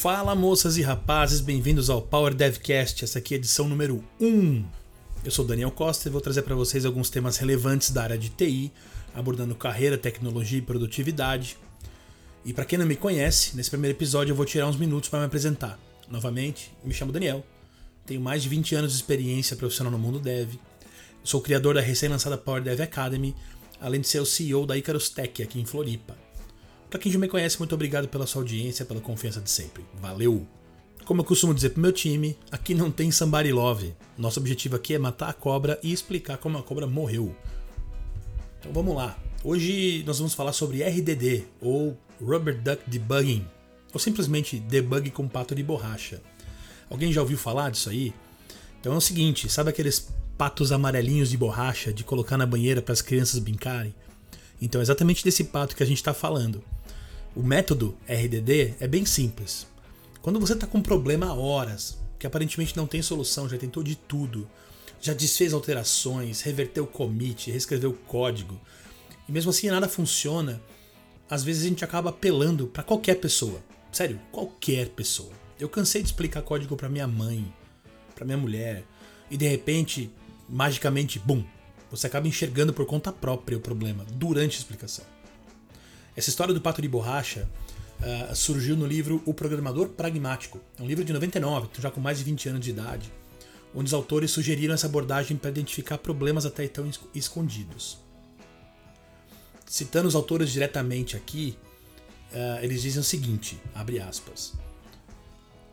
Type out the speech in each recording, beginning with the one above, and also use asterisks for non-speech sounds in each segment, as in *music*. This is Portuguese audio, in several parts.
Fala moças e rapazes, bem-vindos ao Power Devcast, essa aqui é a edição número 1. Eu sou Daniel Costa e vou trazer para vocês alguns temas relevantes da área de TI, abordando carreira, tecnologia e produtividade. E para quem não me conhece, nesse primeiro episódio eu vou tirar uns minutos para me apresentar. Novamente, me chamo Daniel, tenho mais de 20 anos de experiência profissional no mundo dev, sou criador da recém-lançada Power Dev Academy, além de ser o CEO da Icarus Tech aqui em Floripa. Para quem já me conhece, muito obrigado pela sua audiência, pela confiança de sempre. Valeu! Como eu costumo dizer pro meu time, aqui não tem somebody love. Nosso objetivo aqui é matar a cobra e explicar como a cobra morreu. Então vamos lá. Hoje nós vamos falar sobre RDD, ou Rubber Duck Debugging, ou simplesmente debug com pato de borracha. Alguém já ouviu falar disso aí? Então é o seguinte, sabe aqueles patos amarelinhos de borracha de colocar na banheira para as crianças brincarem? Então é exatamente desse pato que a gente está falando. O método RDD é bem simples. Quando você está com um problema há horas, que aparentemente não tem solução, já tentou de tudo, já desfez alterações, reverteu o commit, reescreveu o código, e mesmo assim nada funciona, às vezes a gente acaba apelando para qualquer pessoa. Sério, qualquer pessoa. Eu cansei de explicar código para minha mãe, para minha mulher, e de repente, magicamente, bum, você acaba enxergando por conta própria o problema durante a explicação. Essa história do pato de borracha uh, surgiu no livro O Programador Pragmático. É um livro de 99, então já com mais de 20 anos de idade, onde os autores sugeriram essa abordagem para identificar problemas até então escondidos. Citando os autores diretamente aqui, uh, eles dizem o seguinte, abre aspas,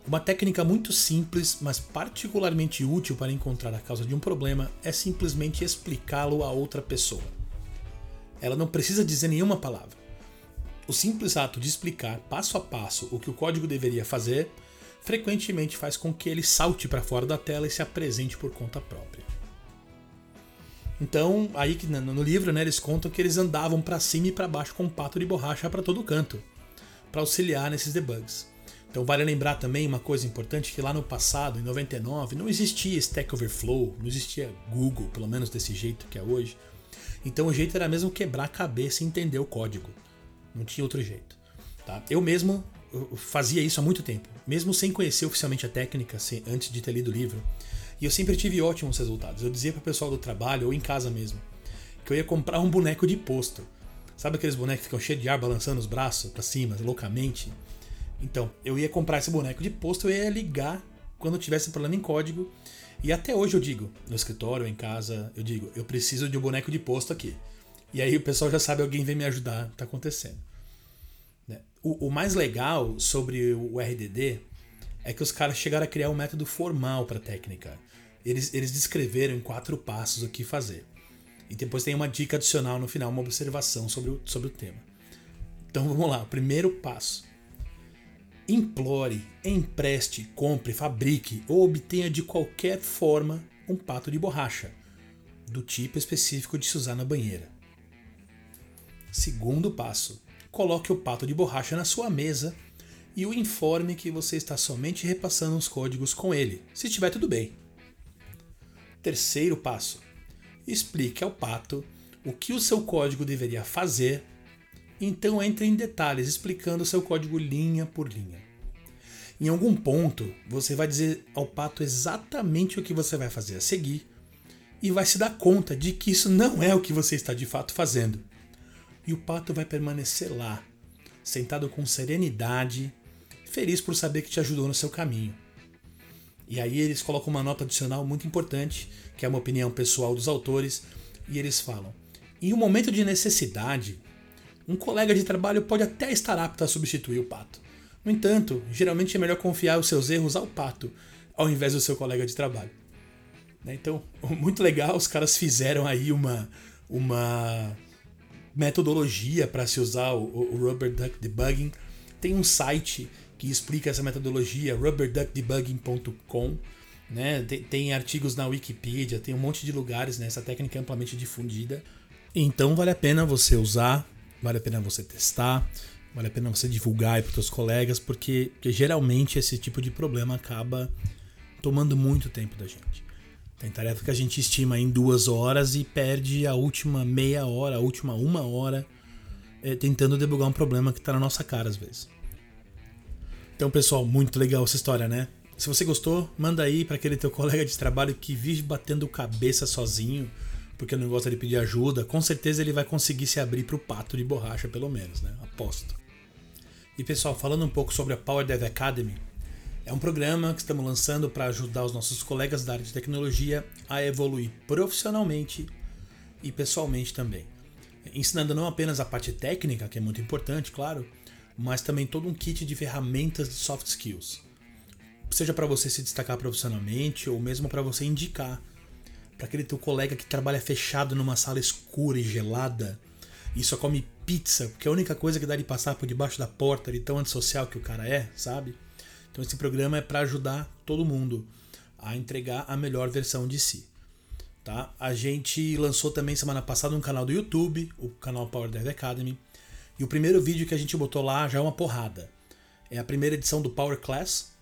uma técnica muito simples, mas particularmente útil para encontrar a causa de um problema é simplesmente explicá-lo a outra pessoa. Ela não precisa dizer nenhuma palavra. O simples ato de explicar passo a passo o que o código deveria fazer frequentemente faz com que ele salte para fora da tela e se apresente por conta própria. Então, aí no livro, né, eles contam que eles andavam para cima e para baixo com um pato de borracha para todo canto, para auxiliar nesses debugs. Então vale lembrar também uma coisa importante que lá no passado, em 99, não existia Stack Overflow, não existia Google, pelo menos desse jeito que é hoje. Então o jeito era mesmo quebrar a cabeça e entender o código. Não tinha outro jeito. Tá? Eu mesmo fazia isso há muito tempo, mesmo sem conhecer oficialmente a técnica, antes de ter lido o livro. E eu sempre tive ótimos resultados. Eu dizia para o pessoal do trabalho ou em casa mesmo que eu ia comprar um boneco de posto. Sabe aqueles bonecos que ficam cheios de ar balançando os braços para cima, loucamente? Então, eu ia comprar esse boneco de posto, eu ia ligar quando tivesse problema em código. E até hoje eu digo, no escritório, em casa, eu digo, eu preciso de um boneco de posto aqui. E aí o pessoal já sabe, alguém vem me ajudar, tá acontecendo. O, o mais legal sobre o RDD é que os caras chegaram a criar um método formal para técnica. Eles, eles descreveram em quatro passos o que fazer. E depois tem uma dica adicional no final, uma observação sobre o, sobre o tema. Então vamos lá, primeiro passo implore, empreste, compre, fabrique ou obtenha de qualquer forma um pato de borracha, do tipo específico de se usar na banheira. Segundo passo: coloque o pato de borracha na sua mesa e o informe que você está somente repassando os códigos com ele, se estiver tudo bem. Terceiro passo: explique ao pato o que o seu código deveria fazer então entre em detalhes explicando o seu código linha por linha. Em algum ponto, você vai dizer ao pato exatamente o que você vai fazer a seguir e vai se dar conta de que isso não é o que você está de fato fazendo. E o pato vai permanecer lá, sentado com serenidade, feliz por saber que te ajudou no seu caminho. E aí eles colocam uma nota adicional muito importante, que é uma opinião pessoal dos autores, e eles falam: em um momento de necessidade, um colega de trabalho pode até estar apto a substituir o pato. No entanto, geralmente é melhor confiar os seus erros ao pato, ao invés do seu colega de trabalho. Né, então, *laughs* muito legal, os caras fizeram aí uma, uma metodologia para se usar o, o Rubber Duck Debugging. Tem um site que explica essa metodologia, rubberduckdebugging.com. Né? Tem, tem, artigos na Wikipedia, tem um monte de lugares, né? essa técnica é amplamente difundida. Então vale a pena você usar, vale a pena você testar, vale a pena você divulgar para os seus colegas, porque, porque geralmente esse tipo de problema acaba tomando muito tempo da gente. Tem tarefa que a gente estima em duas horas e perde a última meia hora, a última uma hora é, tentando debugar um problema que está na nossa cara às vezes. Então, pessoal, muito legal essa história, né? Se você gostou, manda aí para aquele teu *laughs* colega de trabalho que vive batendo cabeça sozinho, porque não gosta de pedir ajuda. Com certeza ele vai conseguir se abrir para o pato de borracha, pelo menos, né? Aposto. E pessoal, falando um pouco sobre a Power Dev Academy, é um programa que estamos lançando para ajudar os nossos colegas da área de tecnologia a evoluir profissionalmente e pessoalmente também. Ensinando não apenas a parte técnica, que é muito importante, claro, mas também todo um kit de ferramentas de soft skills. Seja para você se destacar profissionalmente ou mesmo para você indicar para aquele teu colega que trabalha fechado numa sala escura e gelada e só come pizza, porque é a única coisa que dá de passar por debaixo da porta de tão antissocial que o cara é, sabe? Então esse programa é para ajudar todo mundo a entregar a melhor versão de si. Tá? A gente lançou também semana passada um canal do YouTube, o canal Power Dev Academy, e o primeiro vídeo que a gente botou lá já é uma porrada. É a primeira edição do Power Class,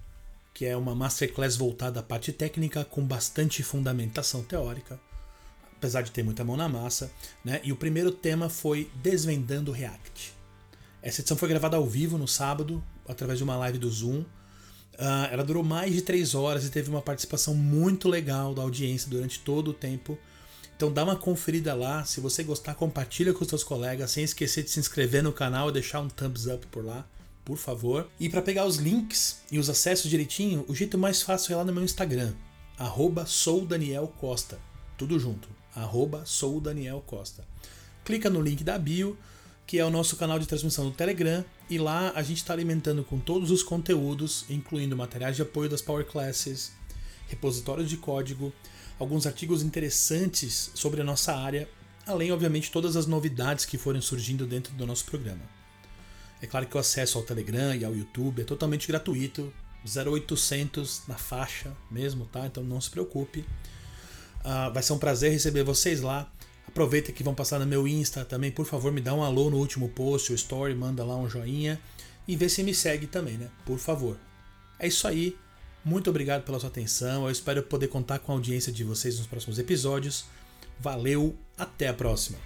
que é uma masterclass voltada à parte técnica com bastante fundamentação teórica, apesar de ter muita mão na massa, né? E o primeiro tema foi Desvendando React. Essa edição foi gravada ao vivo no sábado, através de uma live do Zoom. Uh, ela durou mais de três horas e teve uma participação muito legal da audiência durante todo o tempo. Então dá uma conferida lá. Se você gostar, compartilha com seus colegas, sem esquecer de se inscrever no canal e deixar um thumbs up por lá, por favor. E para pegar os links e os acessos direitinho, o jeito mais fácil é lá no meu Instagram, soudanielcosta. Tudo junto, soudanielcosta. Clica no link da bio que é o nosso canal de transmissão do Telegram, e lá a gente está alimentando com todos os conteúdos, incluindo materiais de apoio das Power Classes, repositórios de código, alguns artigos interessantes sobre a nossa área, além, obviamente, todas as novidades que forem surgindo dentro do nosso programa. É claro que o acesso ao Telegram e ao YouTube é totalmente gratuito, 0800 na faixa mesmo, tá? Então não se preocupe. Uh, vai ser um prazer receber vocês lá. Aproveita que vão passar no meu Insta também, por favor, me dá um alô no último post ou story, manda lá um joinha e vê se me segue também, né? Por favor. É isso aí. Muito obrigado pela sua atenção. Eu espero poder contar com a audiência de vocês nos próximos episódios. Valeu, até a próxima.